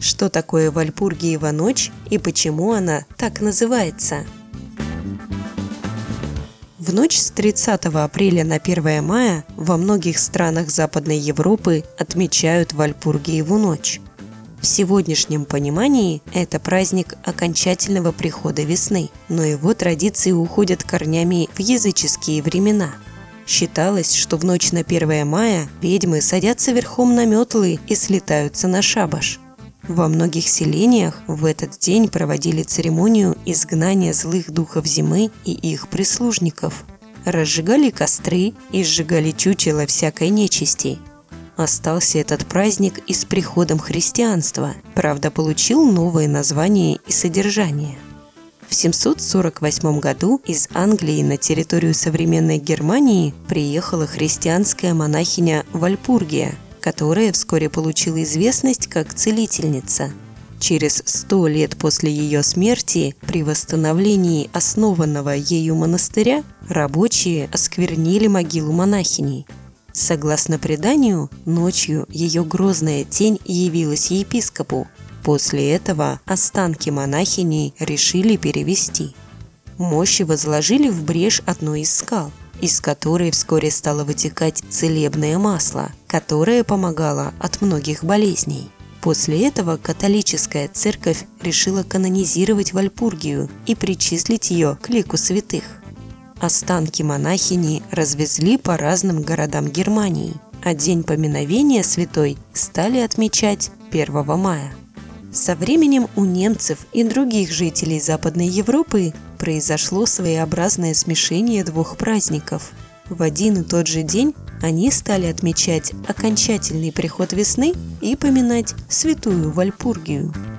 что такое Вальпургиева ночь и почему она так называется. В ночь с 30 апреля на 1 мая во многих странах Западной Европы отмечают Вальпургиеву ночь. В сегодняшнем понимании это праздник окончательного прихода весны, но его традиции уходят корнями в языческие времена. Считалось, что в ночь на 1 мая ведьмы садятся верхом на метлы и слетаются на шабаш – во многих селениях в этот день проводили церемонию изгнания злых духов зимы и их прислужников. Разжигали костры и сжигали чучело всякой нечисти. Остался этот праздник и с приходом христианства, правда получил новое название и содержание. В 748 году из Англии на территорию современной Германии приехала христианская монахиня Вальпургия – которая вскоре получила известность как целительница. Через сто лет после ее смерти, при восстановлении основанного ею монастыря, рабочие осквернили могилу монахини. Согласно преданию, ночью ее грозная тень явилась епископу. После этого останки монахини решили перевести. Мощи возложили в брешь одной из скал – из которой вскоре стало вытекать целебное масло, которое помогало от многих болезней. После этого католическая церковь решила канонизировать Вальпургию и причислить ее к лику святых. Останки монахини развезли по разным городам Германии, а день поминовения святой стали отмечать 1 мая. Со временем у немцев и других жителей Западной Европы произошло своеобразное смешение двух праздников. В один и тот же день они стали отмечать окончательный приход весны и поминать святую Вальпургию –